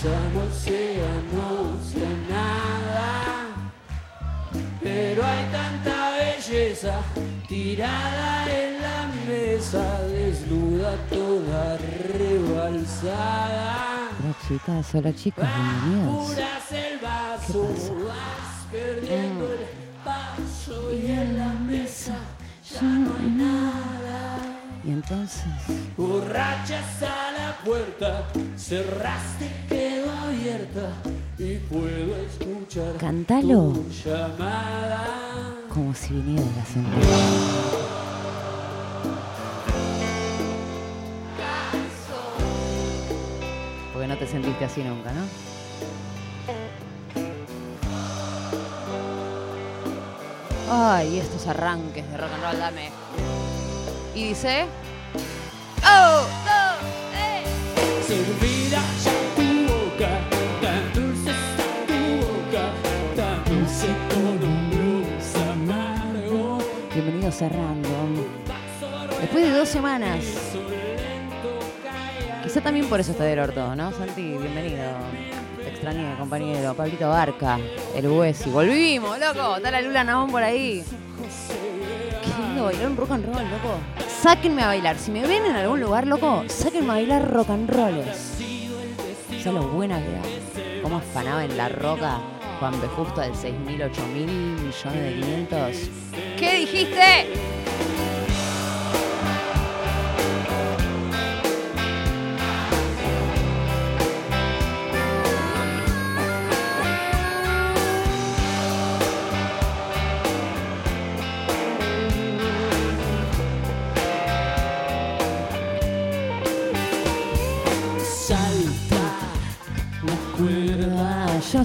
Sea, no sea nada. Pero hay tanta belleza tirada en la mesa, desnuda toda rebalsada. Hola chicas, hola chicos, bienvenidos. Apuras el vaso, vas perdiendo el paso y en la mesa ya no hay nada. Y entonces, Borrachas a la puerta, cerraste, quedó abierta y puedo escuchar tu llamada. como si viniera la sentencia. Porque no te sentiste así nunca, ¿no? Ay, estos arranques de rock and roll, dame. Y dice. ¡Oh! ¡No! ¡Eh! Random. Después de dos semanas. Quizá también por eso está del orto, ¿no? Santi, bienvenido. Te extrañé, compañero. Pablito Barca, el Huesi. Volvimos, loco. Está la Lula Naón por ahí. Qué lindo bailar un rock and roll, loco. Sáquenme a bailar. Si me ven en algún lugar, loco, sáquenme a bailar rock and rolls. ¿Sabes lo buena que era? ¿Cómo afanaba en la roca Juan B. Justo del 6.000, 8.000 millones de 500? ¿Qué dijiste?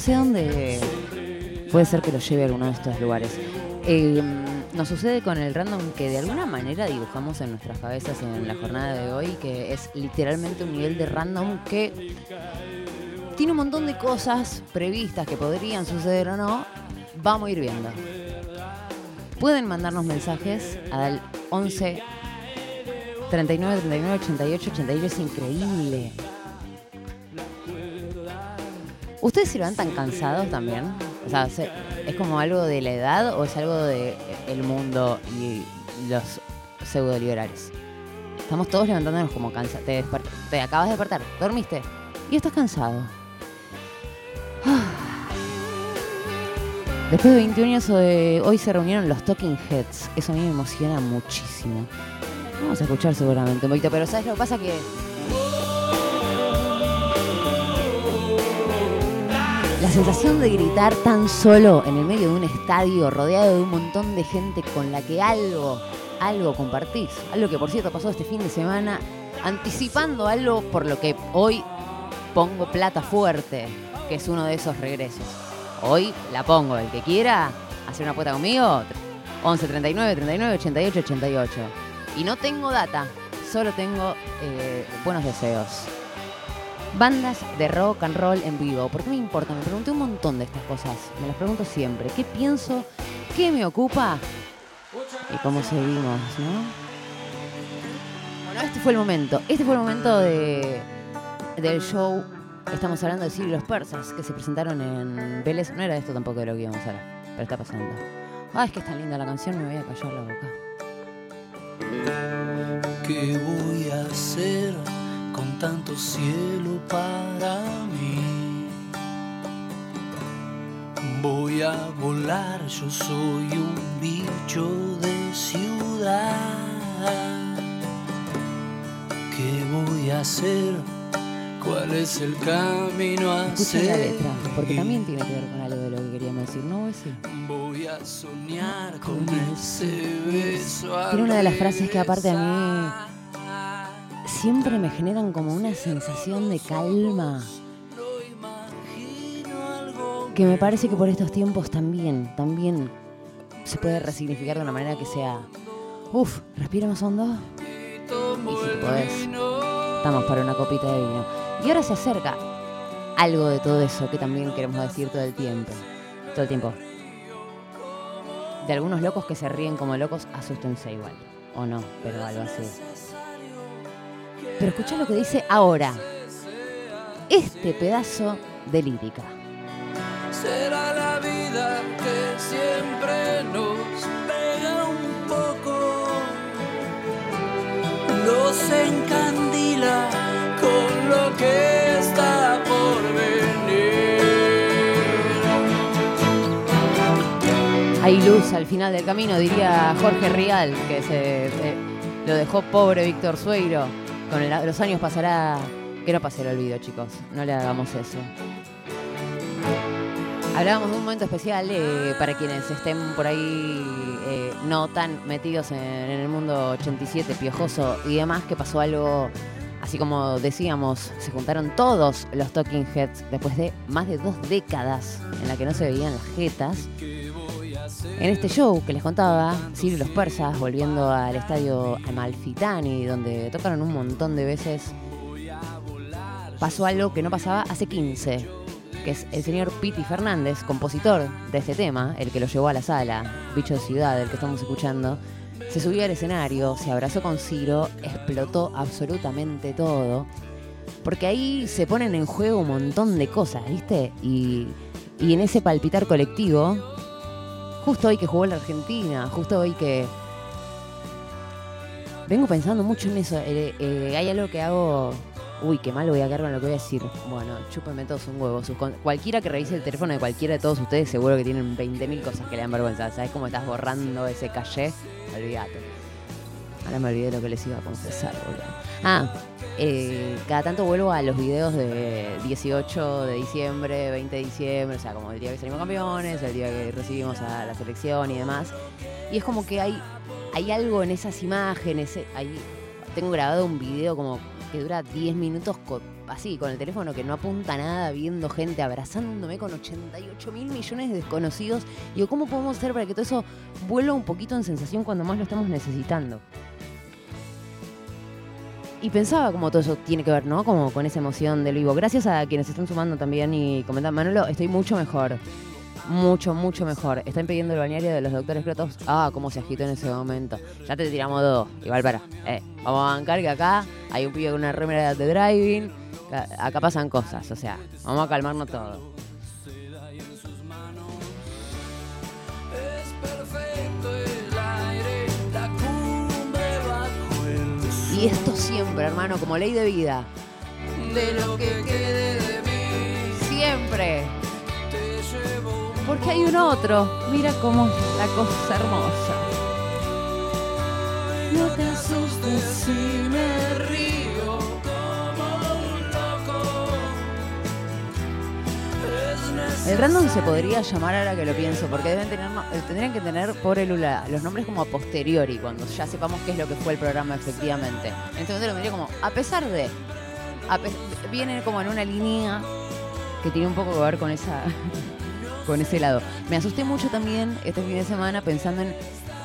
Sé dónde. Puede ser que lo lleve a alguno de estos lugares. Eh, nos sucede con el random que de alguna manera dibujamos en nuestras cabezas en la jornada de hoy, que es literalmente un nivel de random que tiene un montón de cosas previstas que podrían suceder o no. Vamos a ir viendo. Pueden mandarnos mensajes al 11 39 39 88 88. Es increíble. ¿Ustedes se levantan cansados también? O sea, se- ¿es como algo de la edad o es algo de el mundo y los pseudo-liberales? Estamos todos levantándonos como cansados. Te, te acabas de despertar, dormiste y estás cansado. Después de 21 años, eh, hoy se reunieron los Talking Heads. Eso a mí me emociona muchísimo. Vamos a escuchar seguramente un poquito, pero ¿sabes lo que pasa? Que La sensación de gritar tan solo en el medio de un estadio, rodeado de un montón de gente con la que algo, algo compartís. Algo que por cierto pasó este fin de semana, anticipando algo por lo que hoy pongo plata fuerte, que es uno de esos regresos. Hoy la pongo, el que quiera hacer una apuesta conmigo, 11 39 39 88 88. Y no tengo data, solo tengo eh, buenos deseos. Bandas de rock and roll en vivo. ¿Por qué me importa? Me pregunté un montón de estas cosas. Me las pregunto siempre. ¿Qué pienso? ¿Qué me ocupa? Y cómo seguimos, ¿no? Bueno, este fue el momento. Este fue el momento de, del show. Estamos hablando de Sirio y los persas que se presentaron en Vélez. No era esto tampoco de lo que íbamos a hablar, pero está pasando. Ay, es que es tan linda la canción, me voy a callar la boca. ¿Qué voy a hacer con tanto cielo para mí? Voy a volar, yo soy un bicho de ciudad. ¿Qué voy a hacer? ¿Cuál es el camino a Escuchen la letra, porque también tiene que ver con algo de lo que queríamos decir, ¿no? Sí. Voy a soñar con ese beso. Tiene una de las frases que aparte a mí siempre me generan como una sensación de calma. Que me parece que por estos tiempos también, también se puede resignificar de una manera que sea. Uf, respira más hondo. Y si podés, estamos para una copita de vino. Y ahora se acerca algo de todo eso que también queremos decir todo el tiempo. Todo el tiempo. De algunos locos que se ríen como locos, asústense igual. O no, pero algo así. Pero escucha lo que dice ahora. Este pedazo de lírica. Será la vida que siempre nos pega un poco, nos encandila con lo que está por venir. Hay luz al final del camino, diría Jorge Rial, que se eh, lo dejó pobre Víctor Sueiro. Con los años pasará. Que no pase el olvido, chicos. No le hagamos eso. Hablábamos de un momento especial eh, para quienes estén por ahí eh, no tan metidos en, en el mundo 87 piojoso y demás, que pasó algo, así como decíamos, se juntaron todos los Talking Heads después de más de dos décadas en la que no se veían las jetas. En este show que les contaba, Sirio y los persas volviendo al estadio Amalfitani, donde tocaron un montón de veces, pasó algo que no pasaba hace 15, que es el señor Piti Fernández, compositor de este tema, el que lo llevó a la sala, Bicho de Ciudad, el que estamos escuchando, se subió al escenario, se abrazó con Ciro, explotó absolutamente todo, porque ahí se ponen en juego un montón de cosas, ¿viste? Y, y en ese palpitar colectivo, justo hoy que jugó la Argentina, justo hoy que... Vengo pensando mucho en eso. eh, eh, hay algo que hago... Uy, qué mal voy a quedar con lo que voy a decir. Bueno, chúpenme todos un huevo. Con- cualquiera que revise el teléfono de cualquiera de todos ustedes seguro que tienen 20.000 cosas que le dan vergüenza. ¿Sabes cómo estás borrando ese caché? Olvídate. Ahora me olvidé lo que les iba a confesar, boludo. Ah, eh, cada tanto vuelvo a los videos de 18 de diciembre, 20 de diciembre, o sea, como el día que salimos campeones, el día que recibimos a la selección y demás. Y es como que hay, hay algo en esas imágenes. tengo grabado un video como que dura 10 minutos co- así, con el teléfono que no apunta nada, viendo gente abrazándome con 88 mil millones de desconocidos. Digo, ¿cómo podemos hacer para que todo eso vuelva un poquito en sensación cuando más lo estamos necesitando? Y pensaba como todo eso tiene que ver, ¿no? Como con esa emoción del vivo. Gracias a quienes están sumando también y comentan, Manolo, estoy mucho mejor. Mucho, mucho mejor. Están pidiendo el bañario de los doctores Crotos. Ah, cómo se agitó en ese momento. Ya te tiramos dos. Igual para. Eh, vamos a bancar que acá hay un pibe con una remera de driving. Acá pasan cosas. O sea, vamos a calmarnos todo. Y esto siempre, hermano, como ley de vida. De lo que quede de mí, Siempre. te llevo Porque hay un otro. Mira cómo es la cosa hermosa. No te asustes si me río El random se podría llamar ahora que lo pienso, porque deben tener, eh, tendrían que tener, pobre Lula, los nombres como a posteriori, cuando ya sepamos qué es lo que fue el programa efectivamente. En momento lo diría como, a pesar de, a pe- viene como en una línea que tiene un poco que ver con esa, con ese lado. Me asusté mucho también este fin de semana pensando en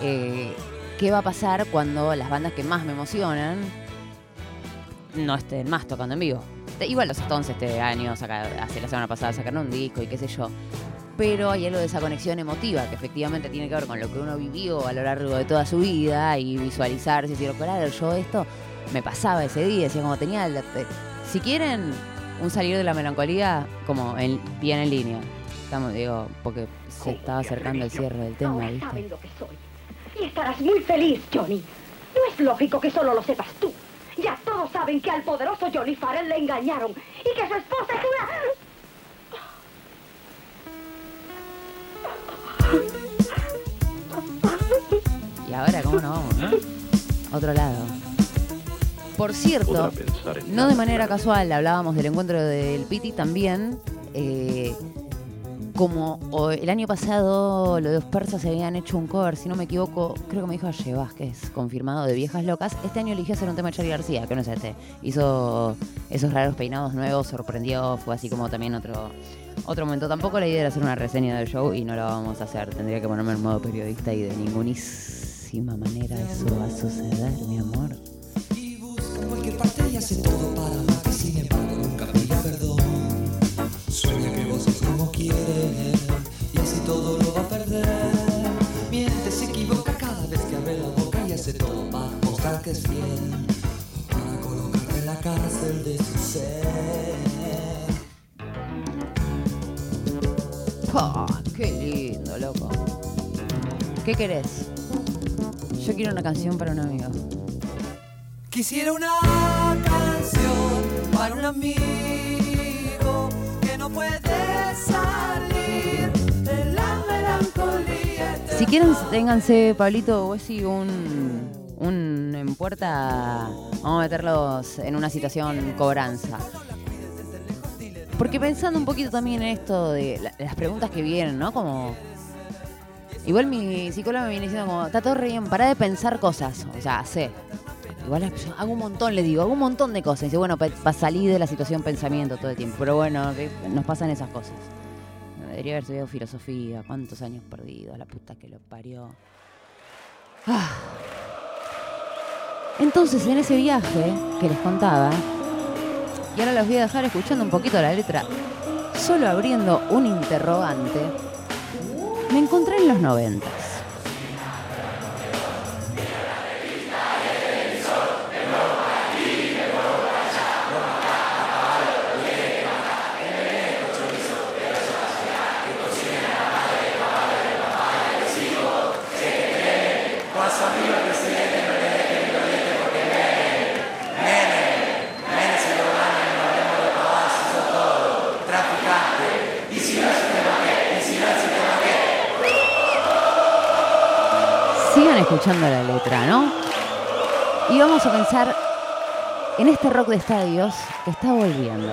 eh, qué va a pasar cuando las bandas que más me emocionan no estén más tocando en vivo. De- Igual los Stones este año, saca- hace la semana pasada sacaron un disco y qué sé yo. Pero hay algo de esa conexión emotiva que efectivamente tiene que ver con lo que uno vivió a lo largo de toda su vida y visualizarse y decir, claro, yo esto me pasaba ese día, decía como tenía, te- si quieren un salir de la melancolía, como en- bien en línea. Estamos, digo, porque se estaba acercando el cierre del tema, Ahora ¿viste? saben lo que soy. Y estarás muy feliz, Johnny. No es lógico que solo lo sepas tú. Ya todos saben que al poderoso Johnny Farrell le engañaron y que su esposa es una... Y ahora, ¿cómo nos vamos, no? Otro lado. Por cierto, no de manera casual, hablábamos del encuentro del Piti también. eh, como el año pasado los dos persas se habían hecho un cover, si no me equivoco, creo que me dijo Aye Vázquez, confirmado de Viejas Locas, este año eligió hacer un tema de Charlie García, que no es este. Hizo esos raros peinados nuevos, sorprendió, fue así como también otro, otro momento. Tampoco la idea era hacer una reseña del show y no la vamos a hacer. Tendría que ponerme en modo periodista y de ningunísima manera eso va a suceder, mi amor. Y como quiere y así todo lo va a perder. Miente, se equivoca cada vez que abre la boca y hace todo para mostrar que es fiel. Para colocarte en la cárcel de su ser. ¡Pah! ¡Qué lindo, loco! ¿Qué querés? Yo quiero una canción para un amigo. Quisiera una canción para un amigo que no puede Si quieren, ténganse, Pablito Wessy, un, un en puerta. Vamos a meterlos en una situación cobranza. Porque pensando un poquito también en esto de la- las preguntas que vienen, ¿no? Como. Igual mi psicóloga me viene diciendo como, está todo re bien, pará de pensar cosas. O sea, sé. Igual hago un montón, le digo, hago un montón de cosas. Y dice, bueno, para salir de la situación pensamiento todo el tiempo. Pero bueno, nos pasan esas cosas. Debería haber estudiado filosofía, cuántos años perdidos, la puta que lo parió. Ah. Entonces, en ese viaje que les contaba, y ahora los voy a dejar escuchando un poquito la letra, solo abriendo un interrogante, me encontré en los 90. Escuchando la letra, ¿no? Y vamos a pensar en este rock de estadios que está volviendo.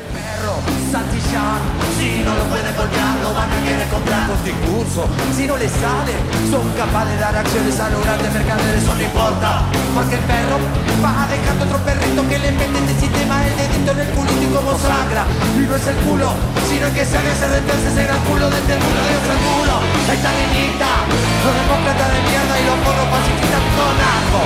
Santillán Si no lo pueden golpear, lo van a querer comprar. Con discurso Si no les sale, son capaces de dar acciones a los grandes mercaderes. Eso no importa, porque el perro va dejando otro perrito que le mete este sistema. El dedito en el culito y como sangra Y no es el culo, sino que se hace desde ese gran culo desde el culo de otro culo. Esta niñita, los demócratas de mierda y los porros pacifistas Todo narco,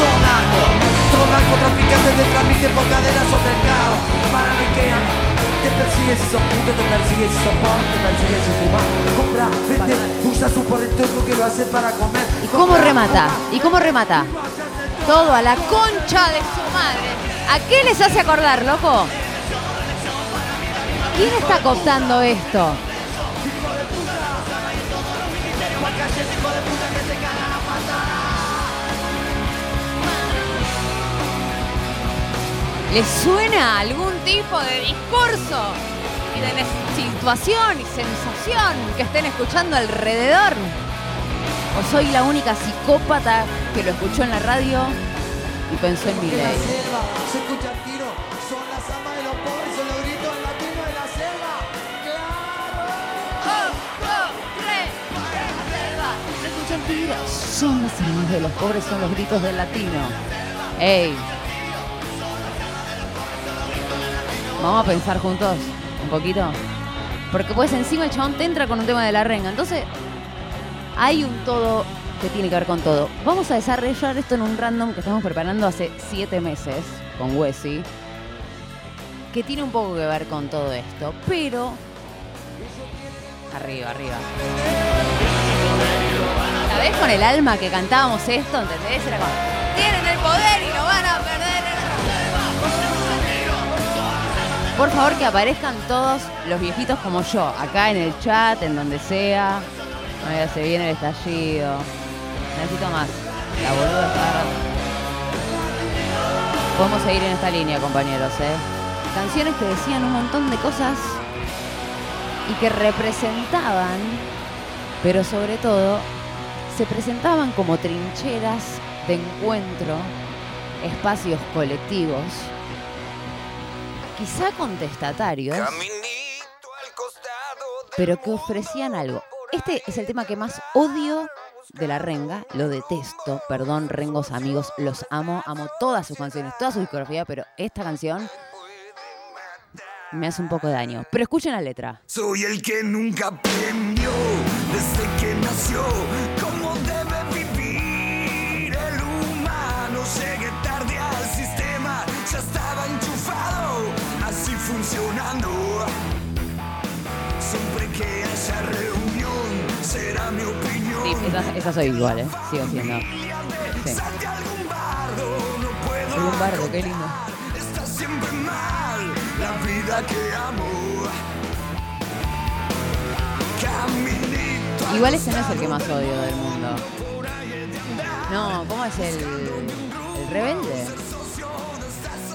todo narco Todo narco traficantes de trámite por cadenas sobre el carro Para que te y sos puto, te persigues y sos pobre, te persigues y fumas Compra, vende, usa su porretoco que lo hace para comer ¿Y cómo remata? ¿Y cómo remata? Todo a la concha de su madre. ¿A qué les hace acordar, loco? ¿Quién está contando esto? ¿Les suena algún tipo de discurso y de situación y sensación que estén escuchando alrededor? ¿O soy la única psicópata que lo escuchó en la radio y pensó en mi ley? son las almas de los pobres, son los gritos latinos de la Vamos a pensar juntos un poquito. Porque pues encima el chabón te entra con un tema de la renga. Entonces, hay un todo que tiene que ver con todo. Vamos a desarrollar esto en un random que estamos preparando hace siete meses con Wesy, que tiene un poco que ver con todo esto, pero... Arriba, arriba. ¿Sabés con el alma que cantábamos esto? ¿Entendés? Era como, tienen el poder y lo van a perder. Por favor que aparezcan todos los viejitos como yo, acá en el chat, en donde sea. Ay, se viene el estallido. Necesito más. La boluda está. Podemos seguir en esta línea, compañeros, ¿eh? Canciones que decían un montón de cosas y que representaban, pero sobre todo, se presentaban como trincheras de encuentro, espacios colectivos, quizá contestatarios, pero que ofrecían algo. Este es el tema que más odio de la renga, lo detesto, perdón, rengos amigos, los amo, amo todas sus canciones, toda su discografía, pero esta canción me hace un poco de daño. Pero escuchen la letra. Soy el que nunca aprendió desde que nació cómo Sí, esa, esa soy igual, ¿eh? Sigo siendo. Sí. Bardo, qué lindo. Igual ese no es el que más odio del mundo. No, ¿cómo es el, el rebelde?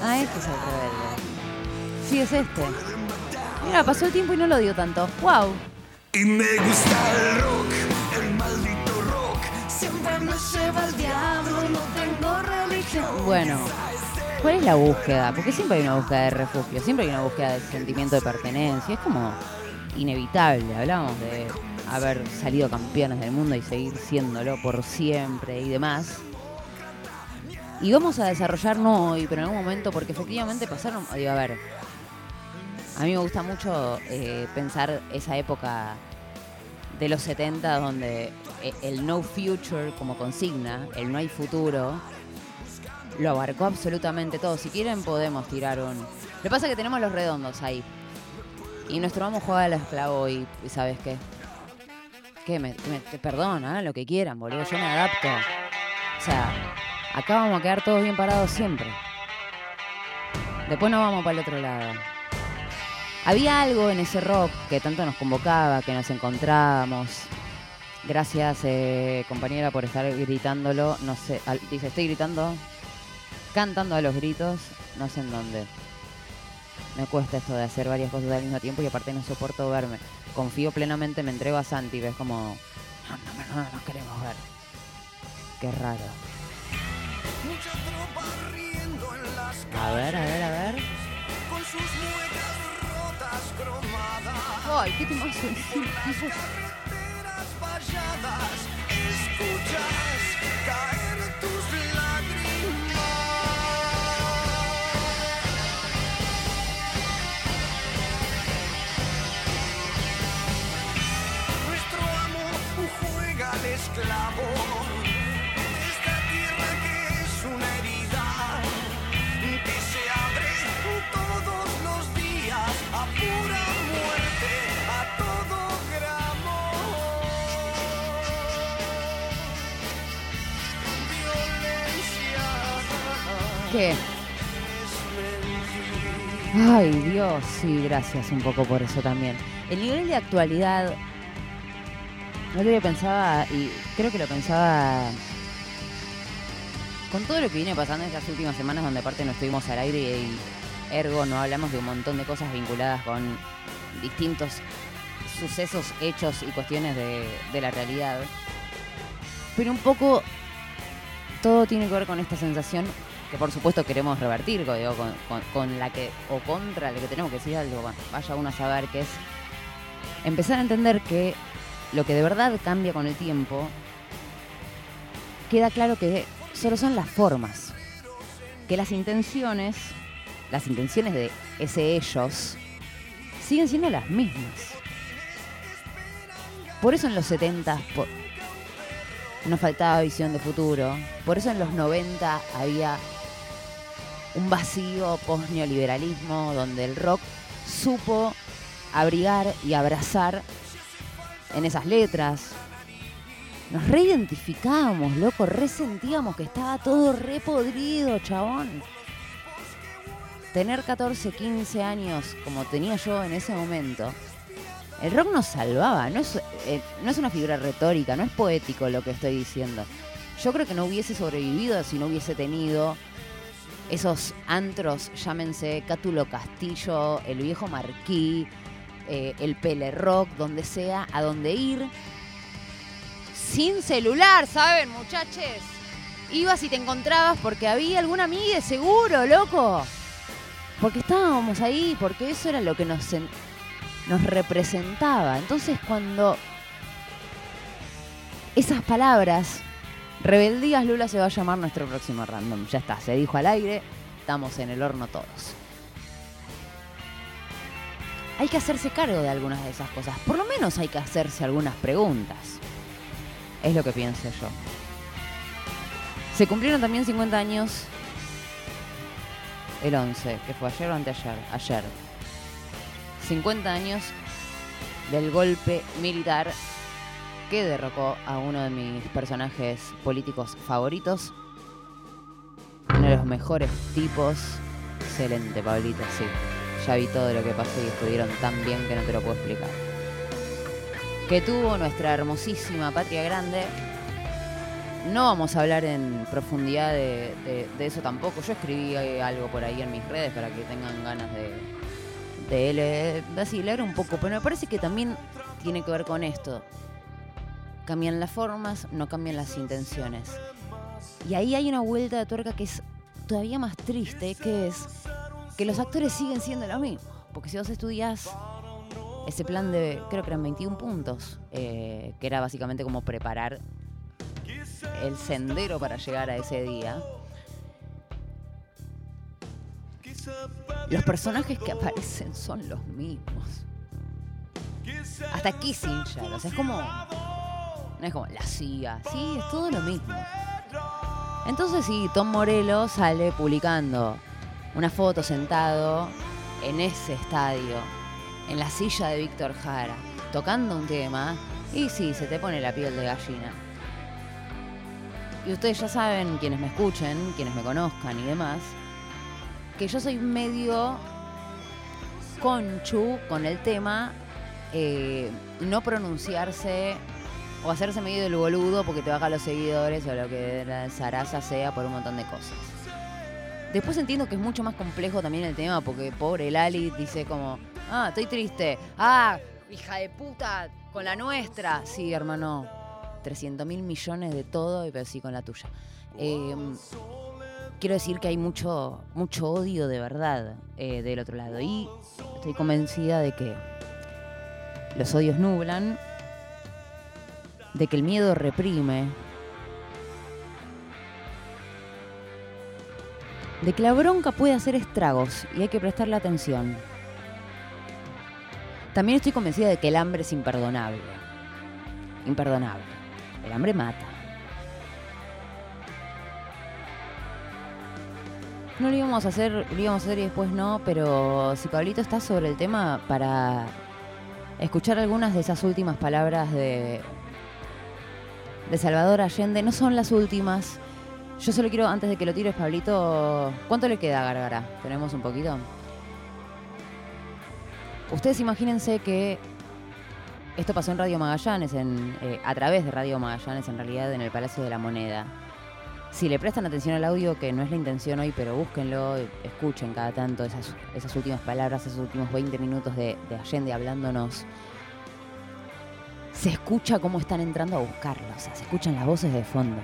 Ah, este es el rebelde. Sí, es este. Mira, pasó el tiempo y no lo odio tanto. ¡Wow! El Bueno, ¿cuál es la búsqueda? Porque siempre hay una búsqueda de refugio, siempre hay una búsqueda de sentimiento de pertenencia. Es como inevitable. Hablamos de haber salido campeones del mundo y seguir siéndolo por siempre y demás. Y vamos a desarrollar no hoy, pero en algún momento, porque efectivamente pasaron. Digo, a ver. A mí me gusta mucho eh, pensar esa época de los 70 donde el no future como consigna, el no hay futuro, lo abarcó absolutamente todo. Si quieren podemos tirar un... Lo que pasa es que tenemos los redondos ahí. Y nuestro vamos juega al esclavo y, y ¿sabes qué? ¿Qué? Me, me- hagan lo que quieran, boludo. Yo me adapto. O sea, acá vamos a quedar todos bien parados siempre. Después nos vamos para el otro lado. Había algo en ese rock que tanto nos convocaba, que nos encontrábamos. Gracias, eh, compañera, por estar gritándolo. No sé, al- dice, estoy gritando, cantando a los gritos, no sé en dónde. Me cuesta esto de hacer varias cosas al mismo tiempo y aparte no soporto verme. Confío plenamente, me entrego a Santi, ves como, no, no, me- no nos queremos ver. Qué raro. A ver, a ver, a ver. Ay, qué temazo. Sí, tipo- Ay, Dios, sí, gracias un poco por eso también. El nivel de actualidad, no lo pensaba, y creo que lo pensaba con todo lo que viene pasando en estas últimas semanas, donde aparte no estuvimos al aire y ergo no hablamos de un montón de cosas vinculadas con distintos sucesos, hechos y cuestiones de la realidad. Pero un poco todo tiene que ver con esta sensación que por supuesto queremos revertir, digo, con, la que, o contra la que tenemos que decir algo, vaya uno a saber que es empezar a entender que lo que de verdad cambia con el tiempo, queda claro que solo son las formas, que las intenciones, las intenciones de ese ellos, siguen siendo las mismas. Por eso en los 70, por- nos faltaba visión de futuro. Por eso en los 90 había un vacío post-neoliberalismo donde el rock supo abrigar y abrazar en esas letras. Nos reidentificábamos, loco, resentíamos que estaba todo repodrido, chabón. Tener 14, 15 años como tenía yo en ese momento, el rock nos salvaba, no es, eh, no es una figura retórica, no es poético lo que estoy diciendo. Yo creo que no hubiese sobrevivido si no hubiese tenido esos antros, llámense Cátulo Castillo, el viejo Marquí, eh, el Pele Rock, donde sea, a donde ir. Sin celular, ¿saben, muchachos? Ibas y te encontrabas porque había alguna amiga, seguro, loco. Porque estábamos ahí, porque eso era lo que nos, nos representaba. Entonces cuando esas palabras, rebeldías Lula se va a llamar nuestro próximo random. Ya está, se dijo al aire, estamos en el horno todos. Hay que hacerse cargo de algunas de esas cosas. Por lo menos hay que hacerse algunas preguntas. Es lo que pienso yo. Se cumplieron también 50 años el 11, que fue ayer o anteayer. Ayer. 50 años del golpe militar que derrocó a uno de mis personajes políticos favoritos. Uno de los mejores tipos. Excelente, Pablito, sí. Ya vi todo lo que pasó y estuvieron tan bien que no te lo puedo explicar. Que tuvo nuestra hermosísima patria grande. No vamos a hablar en profundidad de, eso tampoco. Yo escribí algo por ahí en mis redes para que tengan ganas de, de leer, de así, leer un poco. Pero me parece que también tiene que ver con esto. Cambian las formas, no cambian las intenciones. Y ahí hay una vuelta de tuerca que es todavía más triste, que es que los actores siguen siendo lo mismo. Porque si vos estudias ese plan de, creo que eran 21 puntos, eh, que era básicamente como preparar el sendero para llegar a ese día. Los personajes que aparecen son los mismos. Hasta Kissinger, o sea, es como. No es como la CIA, sí, es todo lo mismo. Entonces, sí, Tom Morello sale publicando una foto sentado en ese estadio, en la silla de Víctor Jara, tocando un tema, y sí, se te pone la piel de gallina. Y ustedes ya saben, quienes me escuchen, quienes me conozcan y demás, que yo soy medio conchu con el tema eh, no pronunciarse o hacerse medio del boludo porque te baja los seguidores o lo que la zaraza sea por un montón de cosas. Después entiendo que es mucho más complejo también el tema porque pobre Lali dice como, ah, estoy triste, ah, hija de puta, con la nuestra. Sí, hermano, 300 mil millones de todo, pero sí con la tuya. Eh, quiero decir que hay mucho, mucho odio de verdad eh, del otro lado. Y estoy convencida de que los odios nublan, de que el miedo reprime, de que la bronca puede hacer estragos y hay que prestarle atención. También estoy convencida de que el hambre es imperdonable. Imperdonable. El hambre mata. No lo íbamos a hacer, lo íbamos a hacer y después no, pero si Pablito está sobre el tema para escuchar algunas de esas últimas palabras de, de Salvador Allende, no son las últimas. Yo solo quiero, antes de que lo tires, Pablito, ¿cuánto le queda a Gargara? ¿Tenemos un poquito? Ustedes imagínense que esto pasó en Radio Magallanes, en, eh, a través de Radio Magallanes, en realidad, en el Palacio de la Moneda. Si le prestan atención al audio, que no es la intención hoy, pero búsquenlo, escuchen cada tanto esas, últimas palabras, esos últimos 20 minutos de Allende hablándonos. Se escucha cómo están entrando a buscarlo, o sea, se escuchan las voces de fondo.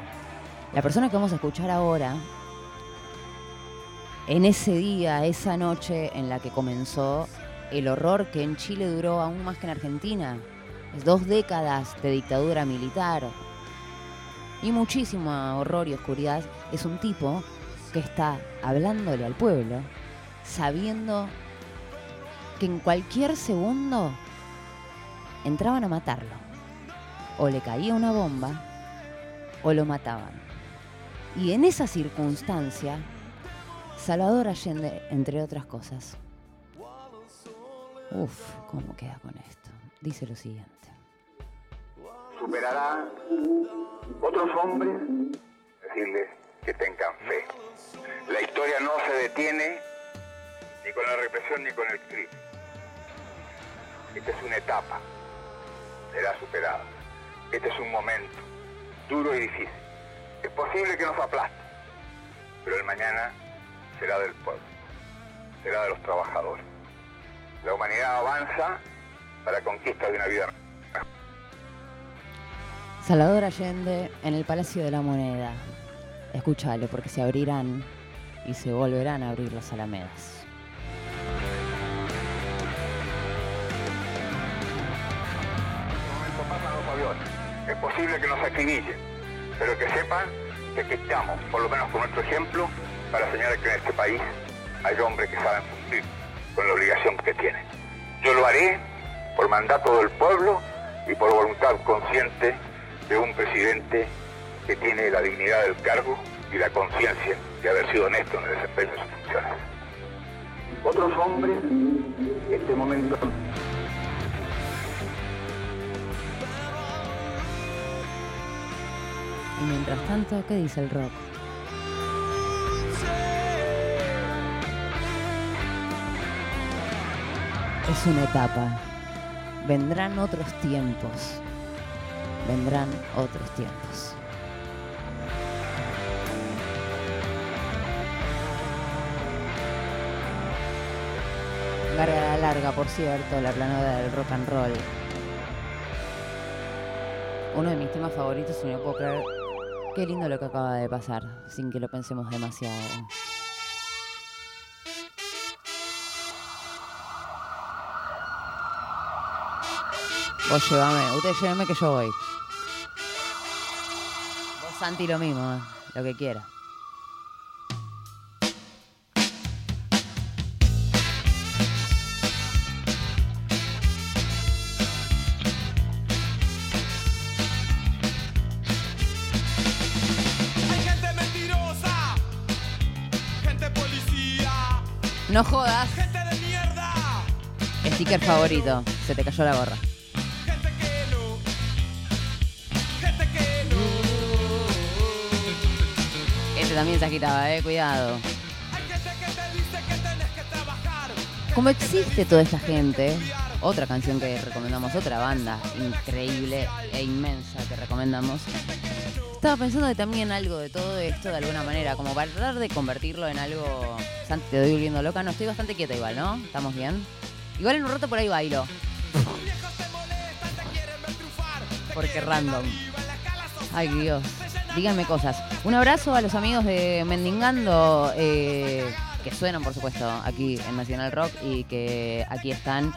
La persona que vamos a escuchar ahora, en ese día, esa noche en la que comenzó el horror que en Chile duró aún más que en Argentina, dos décadas de dictadura militar, y muchísimo horror y oscuridad, es un tipo que está hablándole al pueblo, sabiendo que en cualquier segundo entraban a matarlo. O le caía una bomba, o lo mataban. Y en esa circunstancia, Salvador Allende, entre otras cosas, Uf, ¿cómo queda con esto? Dice lo siguiente. superará otros hombres, decirles que tengan fe. La historia no se detiene ni con la represión ni con el crimen. Esta es una etapa, será superada. Este es un momento duro y difícil. Es posible que nos aplaste, pero el mañana será del pueblo, será de los trabajadores. La humanidad avanza para la conquista de una vida Salvador Allende en el Palacio de la Moneda. Escúchalo, porque se abrirán y se volverán a abrir las alamedas. Que nos acribillen, pero que sepan que aquí estamos, por lo menos con nuestro ejemplo, para señalar que en este país hay hombres que saben cumplir con la obligación que tienen. Yo lo haré por mandato del pueblo y por voluntad consciente de un presidente que tiene la dignidad del cargo y la conciencia de haber sido honesto en el desempeño de sus funciones. Otros hombres, este momento Y mientras tanto, ¿qué dice el rock? Es una etapa. Vendrán otros tiempos. Vendrán otros tiempos. Larga la larga, por cierto, la planada del rock and roll. Uno de mis temas favoritos, y no puedo qué lindo lo que acaba de pasar, sin que lo pensemos demasiado. Vos llévame, usted llévame que yo voy. Vos Santi lo mismo, eh, lo que quiera. No jodas. gente Sticker favorito. Se te cayó la gorra. gente. Este también se agitaba, eh. Cuidado. Como existe toda esta gente, otra canción que recomendamos, otra banda increíble e inmensa que recomendamos. Estaba pensando que también algo de todo esto de alguna manera, como para tratar de convertirlo en algo. Santi, te doy volviendo loca. No, estoy bastante quieta igual, ¿no? ¿Estamos bien? Igual en un rato por ahí bailo. Porque random. Ay, Dios. Díganme cosas. Un abrazo a los amigos de Mendingando, eh, que suenan, por supuesto, aquí en Nacional Rock y que aquí están.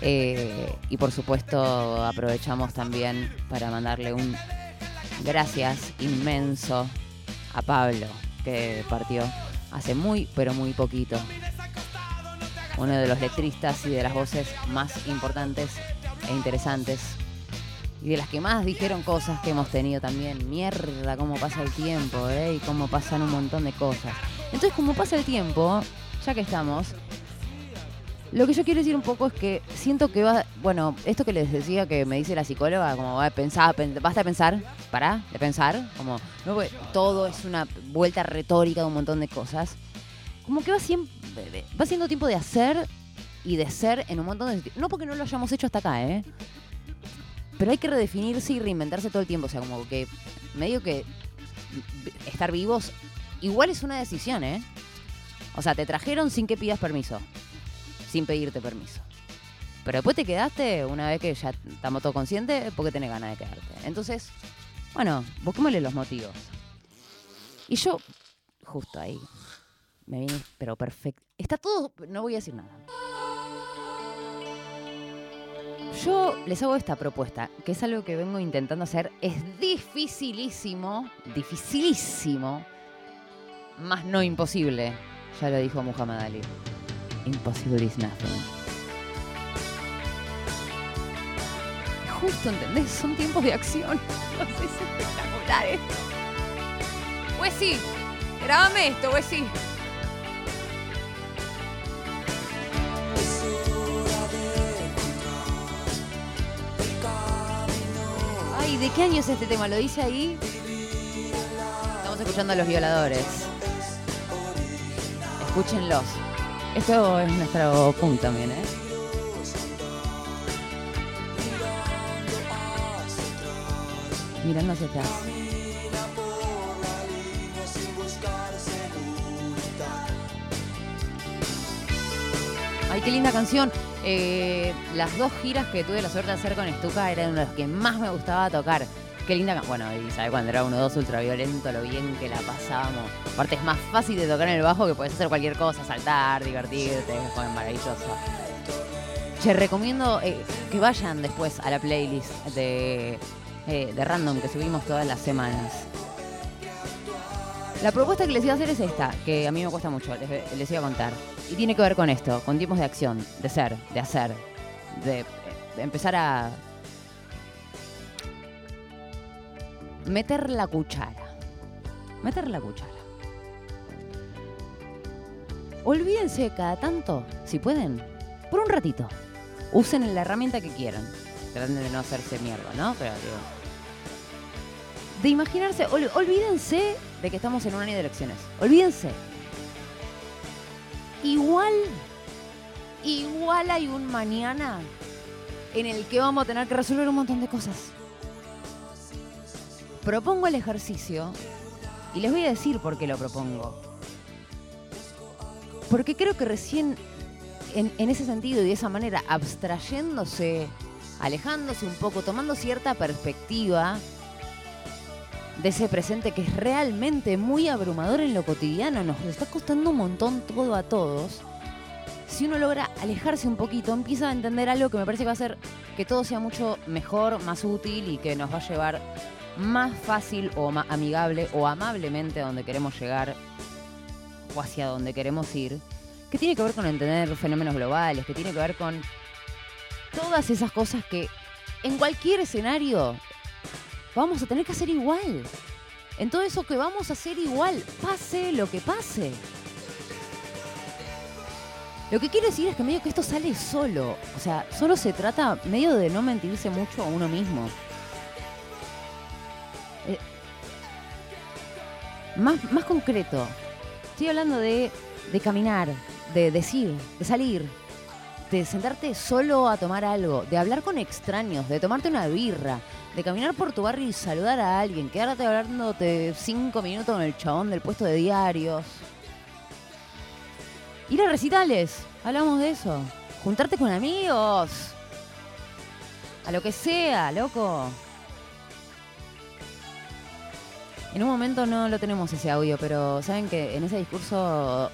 Eh, y por supuesto, aprovechamos también para mandarle un gracias inmenso a Pablo, que partió hace muy, pero muy poquito. Uno de los letristas y de las voces más importantes e interesantes y de las que más dijeron cosas que hemos tenido también. Mierda, cómo pasa el tiempo, ¿eh? Y cómo pasan un montón de cosas. Entonces, como pasa el tiempo, ya que estamos, lo que yo quiero decir un poco es que siento que va, bueno, esto que les decía que me dice la psicóloga, como va a pensar, pen- basta de pensar, pará de pensar, como no, pues, todo es una vuelta retórica de un montón de cosas. Como que va siempre, va siendo tiempo de hacer y de ser en un montón de No porque no lo hayamos hecho hasta acá, ¿eh? Pero hay que redefinirse y reinventarse todo el tiempo. O sea, como que medio que estar vivos igual es una decisión, ¿eh? O sea, te trajeron sin que pidas permiso. Sin pedirte permiso. Pero después te quedaste, una vez que ya estamos todos conscientes, porque tenés ganas de quedarte. Entonces, bueno, busquémosle los motivos. Y yo, justo ahí, me vine, pero perfecto. Está todo, no voy a decir nada. Yo les hago esta propuesta, que es algo que vengo intentando hacer. Es dificilísimo, dificilísimo, más no imposible. Ya lo dijo Muhammad Ali. Impossible is nothing. justo, ¿entendés? Son tiempos de acción. Es espectacular esto. Pues sí, grabame esto, pues sí. Ay, ¿de qué año es este tema? ¿Lo dice ahí? Estamos escuchando a los violadores. Escúchenlos. Esto es nuestro punto también, ¿eh? Mirando hacia atrás. Ay, qué linda canción. Eh, las dos giras que tuve la suerte de hacer con Stuka eran de las que más me gustaba tocar. Qué linda Bueno, y sabe cuando era uno dos ultraviolento, lo bien que la pasábamos. Aparte es más fácil de tocar en el bajo que puedes hacer cualquier cosa, saltar, divertirte, es maravilloso. Che, recomiendo eh, que vayan después a la playlist de, eh, de Random que subimos todas las semanas. La propuesta que les iba a hacer es esta, que a mí me cuesta mucho, les, iba a contar. Y tiene que ver con esto, con tiempos de acción, de ser, de hacer, de empezar a meter la cuchara. Meter la cuchara. Olvídense cada tanto, si pueden, por un ratito. Usen la herramienta que quieran. Traten de no hacerse mierda, ¿no? Pero digo. De imaginarse, ol- olvídense de que estamos en un año de elecciones. Olvídense. Igual, igual hay un mañana en el que vamos a tener que resolver un montón de cosas. Propongo el ejercicio y les voy a decir por qué lo propongo. Porque creo que recién en, ese sentido y de esa manera, abstrayéndose, alejándose un poco, tomando cierta perspectiva de ese presente que es realmente muy abrumador en lo cotidiano, nos está costando un montón todo a todos. Si uno logra alejarse un poquito, empieza a entender algo que me parece que va a hacer que todo sea mucho mejor, más útil y que nos va a llevar más fácil o más amigable o amablemente a donde queremos llegar o hacia donde queremos ir, que tiene que ver con entender fenómenos globales, que tiene que ver con todas esas cosas que en cualquier escenario vamos a tener que hacer igual. En todo eso que vamos a hacer igual, pase lo que pase. Lo que quiero decir es que medio que esto sale solo. O sea, solo se trata medio de no mentirse mucho a uno mismo. Más, más concreto, estoy hablando de, de caminar, de decir, de salir, de sentarte solo a tomar algo, de hablar con extraños, de tomarte una birra, de caminar por tu barrio y saludar a alguien, quedarte hablándote cinco minutos con el chabón del puesto de diarios. Ir a recitales, hablamos de eso. Juntarte con amigos. A lo que sea, loco. En un momento no lo tenemos ese audio, pero saben que en ese discurso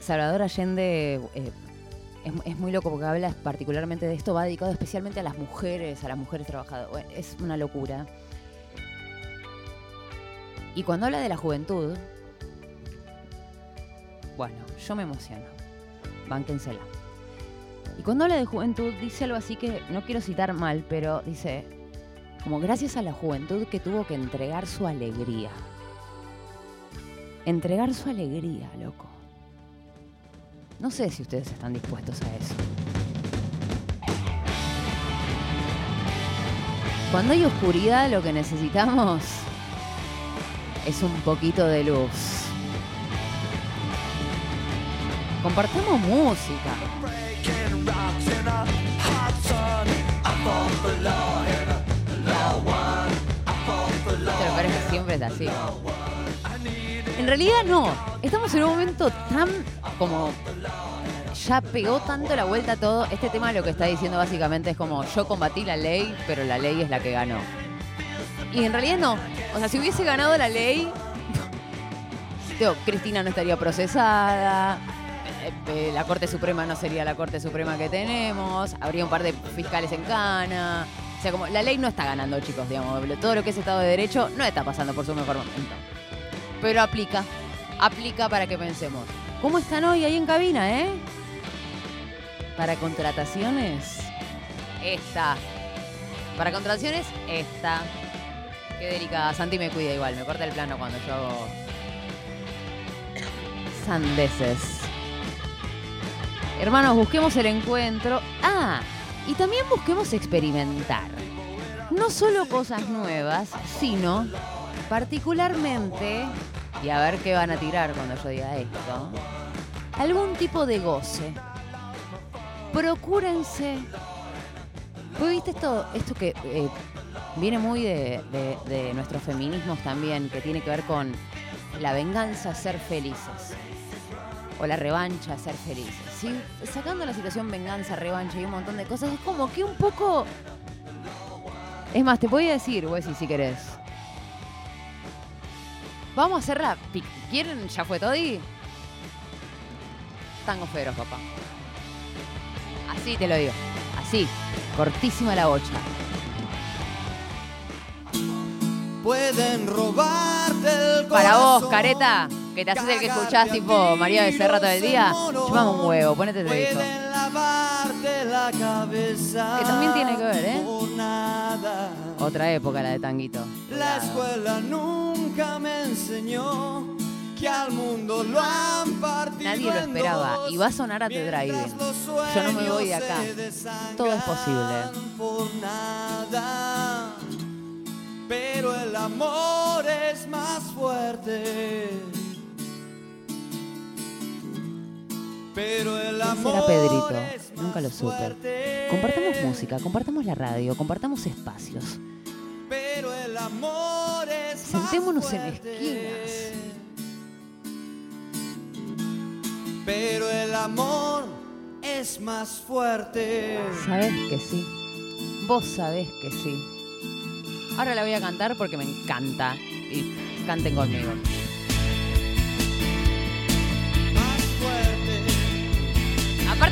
Salvador Allende eh, es, es muy loco porque habla particularmente de esto, va dedicado especialmente a las mujeres, a las mujeres trabajadoras. Es una locura. Y cuando habla de la juventud, bueno, yo me emociono. Bánquensela. Y cuando habla de juventud, dice algo así que no quiero citar mal, pero dice, como gracias a la juventud que tuvo que entregar su alegría. Entregar su alegría, loco. No sé si ustedes están dispuestos a eso. Cuando hay oscuridad, lo que necesitamos es un poquito de luz. Compartamos música. Siempre es así. En realidad no. Estamos en un momento tan como ya pegó tanto la vuelta todo. Este tema lo que está diciendo básicamente es como yo combatí la ley, pero la ley es la que ganó. Y en realidad no. O sea, si hubiese ganado la ley, digo, Cristina no estaría procesada. eh, eh, La Corte Suprema no sería la Corte Suprema que tenemos. Habría un par de fiscales en cana. O sea, como la ley no está ganando, chicos, digamos. Todo lo que es Estado de Derecho no está pasando por su mejor momento. Pero aplica. Aplica para que pensemos. ¿Cómo están hoy ahí en cabina, eh? Para contrataciones. esta. Para contracciones, esta. Qué delicada. Santi me cuida igual, me corta el plano cuando yo hago sandeces. Hermanos, busquemos el encuentro. Ah, y también busquemos experimentar. No solo cosas nuevas, sino particularmente, y a ver qué van a tirar cuando yo diga esto, algún tipo de goce. Procúrense. Pues viste esto, esto que eh, viene muy de, de- de nuestros feminismos también, que tiene que ver con la venganza, ser felices. O la revancha, ser felices. ¿sí? Sacando la situación venganza, revancha y un montón de cosas, es como que un poco. Es más, te voy a decir, Wesy, si querés. Vamos a hacerla. pi- ¿Quieren? ¿Ya fue Toddy? Tango feroz, papá. Así te lo digo. Así. Cortísima la bocha. Pueden robarte el Para vos, corazón, careta, que te haces el que escuchás tipo María Becerra todo el día, chupame un huevo, ponete la cabeza. Que también tiene que ver, ¿eh? Otra época la de tanguito. La escuela nunca me enseñó que al mundo lo han partido Nadie lo esperaba. Y va a sonar a The los Yo no me voy de acá. Todo es posible. Por nada. Pero el amor es más fuerte. Pero el ¿Quién amor será Pedrito? Nunca lo supe. Compartamos música, compartamos la radio, compartamos espacios. Pero el amor es Sentémonos en fuerte. Pero el amor es más fuerte. Sabes que sí. Vos sabés que sí. Ahora la voy a cantar porque me encanta. Y canten conmigo.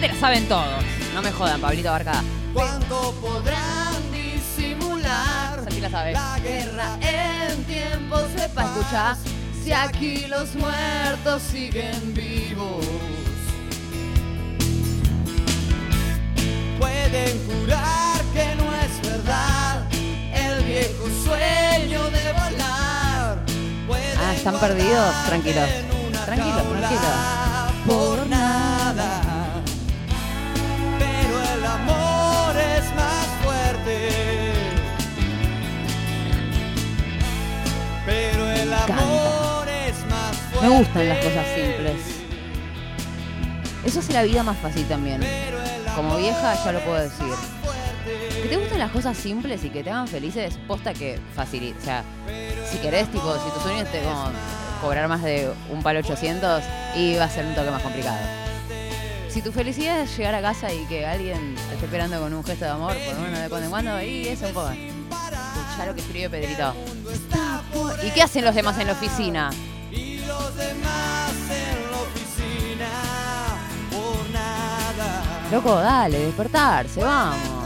La saben todos. No me jodan, Pablito Barcada. ¿Cuándo podrán disimular la sabe. la guerra en tiempos de Pa' paz? escuchar. Si aquí los muertos siguen vivos. Pueden jurar que no es verdad el viejo sueño de volar. Pueden Ah, ¿están perdidos? Tranquilos. Tranquilos, tranquilos. Por Me gustan las cosas simples. Eso hace la vida más fácil también. Como vieja ya lo puedo decir. Que te gusten las cosas simples y que te hagan felices, posta que facilita. O sea, si querés, tipo, si tu sueño es te- como cobrar más de un palo 800, y va a ser un toque más complicado. Si tu felicidad es llegar a casa y que alguien te esté esperando con un gesto de amor, por lo menos de cuando en cuando, y eso un poco. Escuchá lo que escribe Pedrito. ¿Y qué hacen los demás en la oficina? Los demás en la oficina por nada. Loco, dale, despertarse, vamos.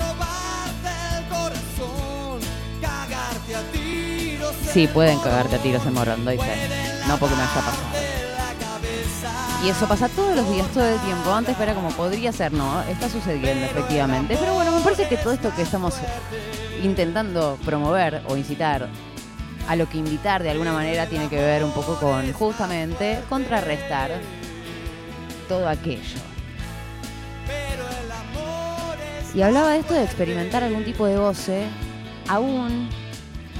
Sí, en pueden cagarte a tiros en morón, doy fe. No porque me haya pasado. Y eso pasa todos los días, todo el tiempo. Antes era como podría ser, no, está sucediendo efectivamente. Pero bueno, me parece que todo esto que estamos intentando promover o incitar, a lo que invitar de alguna manera tiene que ver un poco con justamente contrarrestar todo aquello. Y hablaba de esto de experimentar algún tipo de goce, aún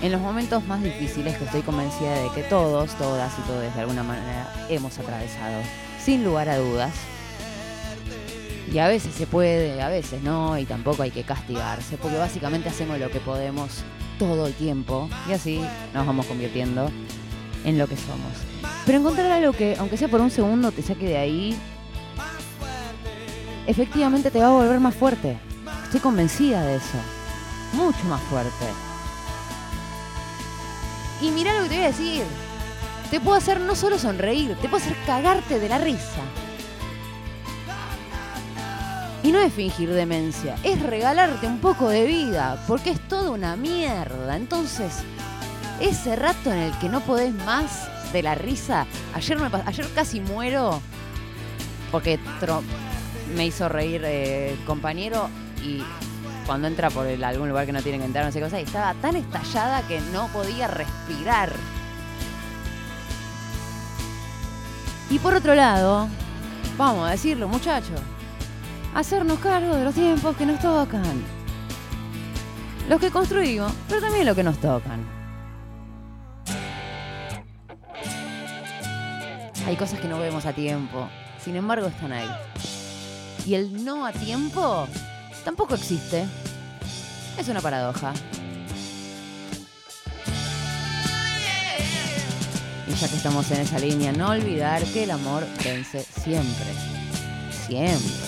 en los momentos más difíciles que estoy convencida de que todos, todas y todos de alguna manera hemos atravesado, sin lugar a dudas. Y a veces se puede, a veces no, y tampoco hay que castigarse, porque básicamente hacemos lo que podemos todo el tiempo y así nos vamos convirtiendo en lo que somos. Pero encontrar algo que, aunque sea por un segundo, te saque de ahí, efectivamente te va a volver más fuerte. Estoy convencida de eso. Mucho más fuerte. Y mira lo que te voy a decir. Te puedo hacer no solo sonreír, te puedo hacer cagarte de la risa. Y no es fingir demencia, es regalarte un poco de vida, porque es toda una mierda. Entonces, ese rato en el que no podés más de la risa, ayer, me, ayer casi muero porque tro- me hizo reír eh, el compañero y cuando entra por el- algún lugar que no tiene que entrar, no sé qué cosa, y estaba tan estallada que no podía respirar. Y por otro lado, vamos a decirlo, muchachos, hacernos cargo de los tiempos que nos tocan. Los que construimos, pero también los que nos tocan. Hay cosas que no vemos a tiempo, sin embargo están ahí. Y el no a tiempo tampoco existe. Es una paradoja. Y ya que estamos en esa línea, no olvidar que el amor vence siempre. Siempre.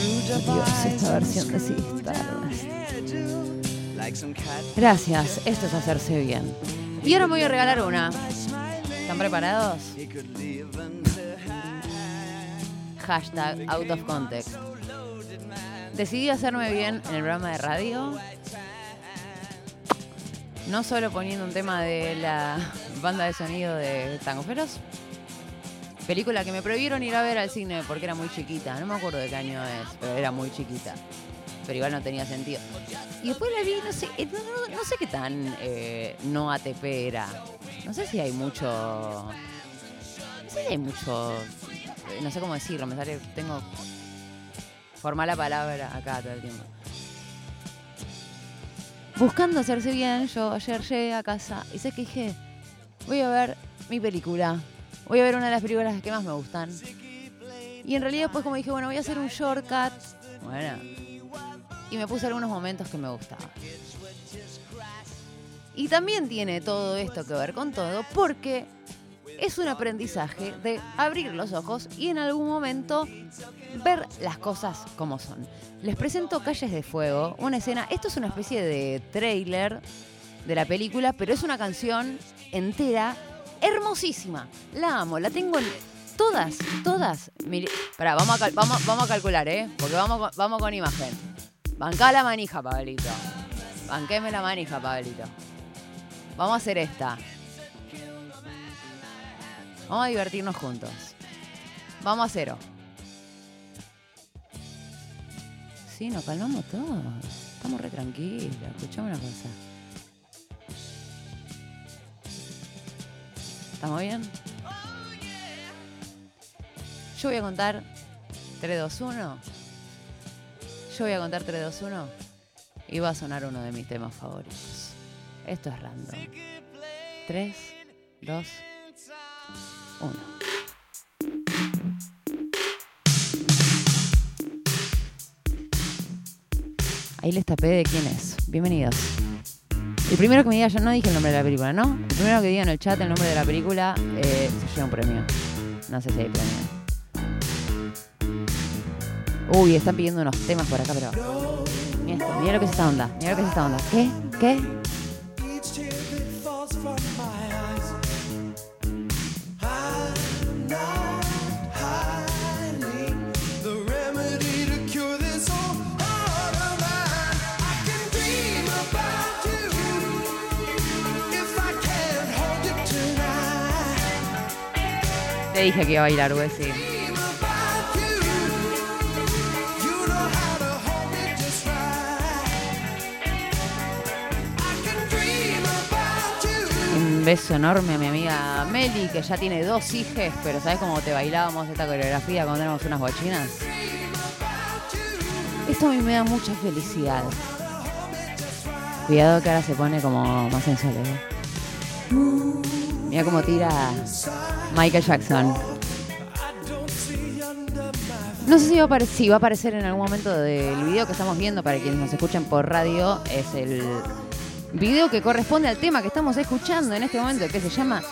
Dios, esta versión de Ziggy Gracias, esto es hacerse bien. Y ahora voy a regalar una. ¿Están preparados? Hashtag out of context. Decidí hacerme bien en el programa de radio. No solo poniendo un tema de la banda de sonido de Tangoferos. Película que me prohibieron ir a ver al cine porque era muy chiquita. No me acuerdo de qué año es, pero era muy chiquita. Pero igual no tenía sentido. Y después la vi, no sé, eh, no, sé qué tan eh, no ATP era. No sé si hay mucho. No sé si hay mucho. eh, No sé cómo decirlo, me sale. Tengo. Formar la palabra acá todo el tiempo. Buscando hacerse bien, yo ayer llegué a casa y sé que dije, voy a ver mi película. Voy a ver una de las películas que más me gustan. Y en realidad pues como dije, bueno, voy a hacer un shortcut. Bueno. Y me puse algunos momentos que me gustaban. Y también tiene todo esto que ver con todo porque es un aprendizaje de abrir los ojos y en algún momento ver las cosas como son. Les presento Calles de Fuego, una escena, esto es una especie de trailer de la película, pero es una canción entera, hermosísima. La amo, la tengo en todas, todas. Mire, vamos a, calcular, ¿eh? Porque vamos vamos con imagen. Bancá la manija, Pablito. Banqueme la manija, Pablito. Vamos a hacer esta. Vamos a divertirnos juntos. Vamos a cero. Sí, nos calmamos todos. Estamos re tranquilos. Escuchame una cosa. ¿Estamos bien? Yo voy a contar 3, 2, 1. Yo voy a contar 3, 2, 1. Y va a sonar uno de mis temas favoritos. Esto es random. 3, 2, 1. Ahí les tapé de quién es. Bienvenidos. El primero que me diga, yo no dije el nombre de la película, ¿no? El primero que diga en el chat el nombre de la película eh, se lleva un premio. No sé si hay premio. Uy, están pidiendo unos temas por acá, pero. Mira esto, mira lo que es esta onda. Mira lo que es esta onda. ¿Qué? ¿Qué? Te dije que iba a bailar, güey, sí. Un beso enorme a mi amiga Meli, que ya tiene dos hijes, pero ¿sabes cómo te bailábamos esta coreografía cuando éramos unas bochinas? Esto a mí me da mucha felicidad. Cuidado que ahora se pone como más sensual. ¿eh? Mira cómo tira Michael Jackson. No sé si va, a aparecer en algún momento del video que estamos viendo para quienes nos escuchan por radio. Es el video que corresponde al tema que estamos escuchando en este momento, que se llama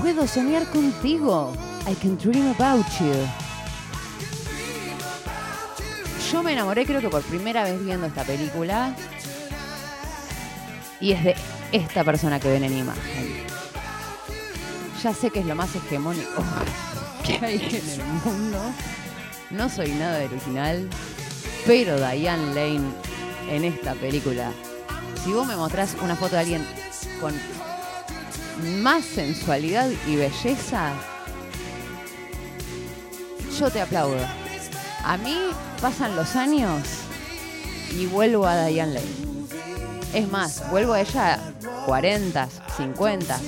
Puedo soñar contigo. I can dream about you. Yo me enamoré creo que por primera vez viendo esta película. Y es de esta persona que ven en imagen. Ya sé que es lo más hegemónico que hay en el mundo. No soy nada original, pero Diane Lane en esta película, si vos me mostrás una foto de alguien con más sensualidad y belleza, yo te aplaudo. A mí pasan los años y vuelvo a Diane Lane. Es más, vuelvo a ella 40, 50.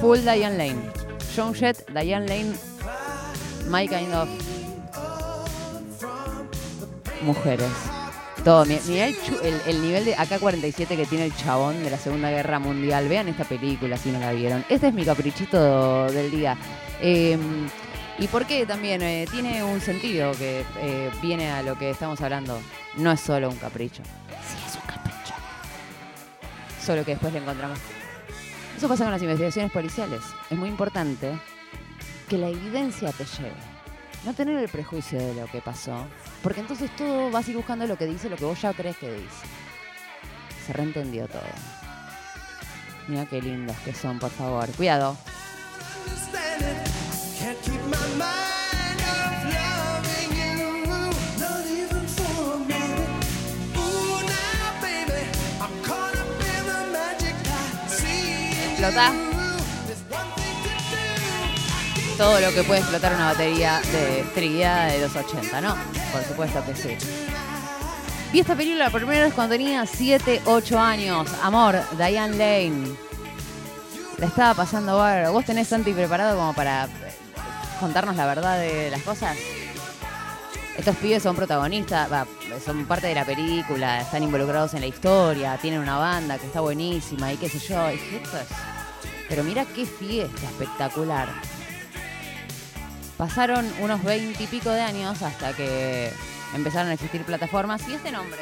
Full Diane Lane. Joan Jett, Diane Lane, My Kind of. Mujeres. Todo. mi- Mirá el, el- el nivel de AK-47 que tiene el chabón de la Segunda Guerra Mundial. Vean esta película si no la vieron. Este es mi caprichito del día. Eh, ¿Y por qué también? Eh, tiene un sentido que eh, viene a lo que estamos hablando. No es solo un capricho. Sí, es un capricho. Solo que después le encontramos. Eso pasa con las investigaciones policiales. Es muy importante que la evidencia te lleve. No tener el prejuicio de lo que pasó. Porque entonces todo vas a ir buscando lo que dice lo que vos ya crees que dice. Se reentendió todo. Mira qué lindos que son, por favor. Cuidado. Todo lo que puede explotar una batería de trilla de los 80, ¿no? Por supuesto que sí. Vi esta película por primera vez cuando tenía 7, 8 años. Amor, Diane Lane. La estaba pasando bárbaro. ¿Vos tenés Santi preparado como para contarnos la verdad de las cosas? Estos pibes son protagonistas, son parte de la película, están involucrados en la historia, tienen una banda que está buenísima y qué sé yo. Y esto es- Pero mira qué fiesta espectacular. Pasaron unos veintipico de años hasta que empezaron a existir plataformas. ¿Y este nombre?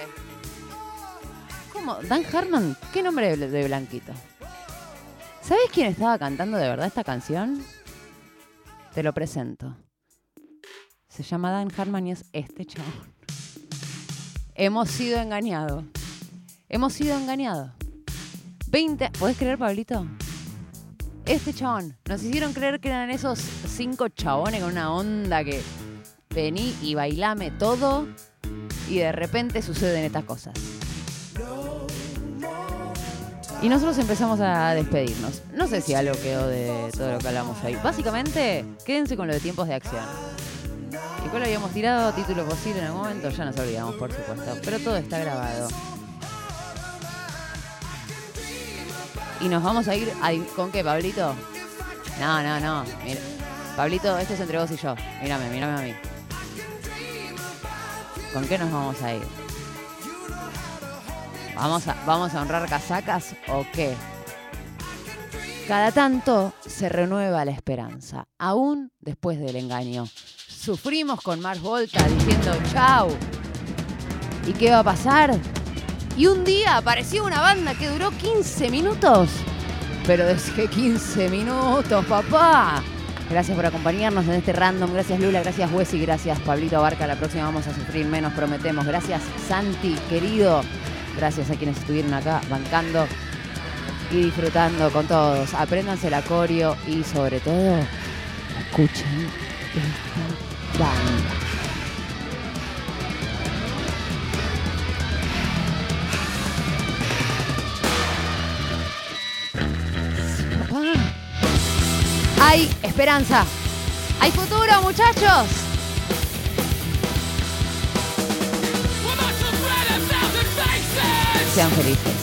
¿Cómo? ¿Dan Harmon? ¿Qué nombre de Blanquito? ¿Sabes quién estaba cantando de verdad esta canción? Te lo presento. Se llama Dan Harmon y es este chabón. Hemos sido engañados. Hemos sido engañados. 20. ¿Podés creer, Pablito? Este chabón. Nos hicieron creer que eran esos cinco chabones con una onda que vení y bailame todo y de repente suceden estas cosas. Y nosotros empezamos a despedirnos. No sé si algo quedó de todo lo que hablamos hoy. Básicamente, quédense con lo de tiempos de acción. ¿Y cuál habíamos tirado? Título posible en algún momento, ya nos olvidamos, por supuesto. Pero todo está grabado. Y nos vamos a ir a- con qué, Pablito? No, no, no. Mira. Pablito, esto es entre vos y yo. Mírame, mírame a mí. ¿Con qué nos vamos a ir? ¿Vamos a, ¿Vamos a honrar casacas o qué? Cada tanto se renueva la esperanza, aún después del engaño. Sufrimos con Mars Volta diciendo chau. ¿Y qué va a pasar? Y un día apareció una banda que duró 15 minutos. Pero desde que 15 minutos, papá. Gracias por acompañarnos en este random. Gracias Lula, gracias Wessy, gracias Pablito Barca. La próxima vamos a sufrir menos, prometemos. Gracias Santi, querido. Gracias a quienes estuvieron acá bancando y disfrutando con todos. Apréndanse la coreo y sobre todo, escuchen esta Hay esperanza. Hay futuro, muchachos. Sean felices.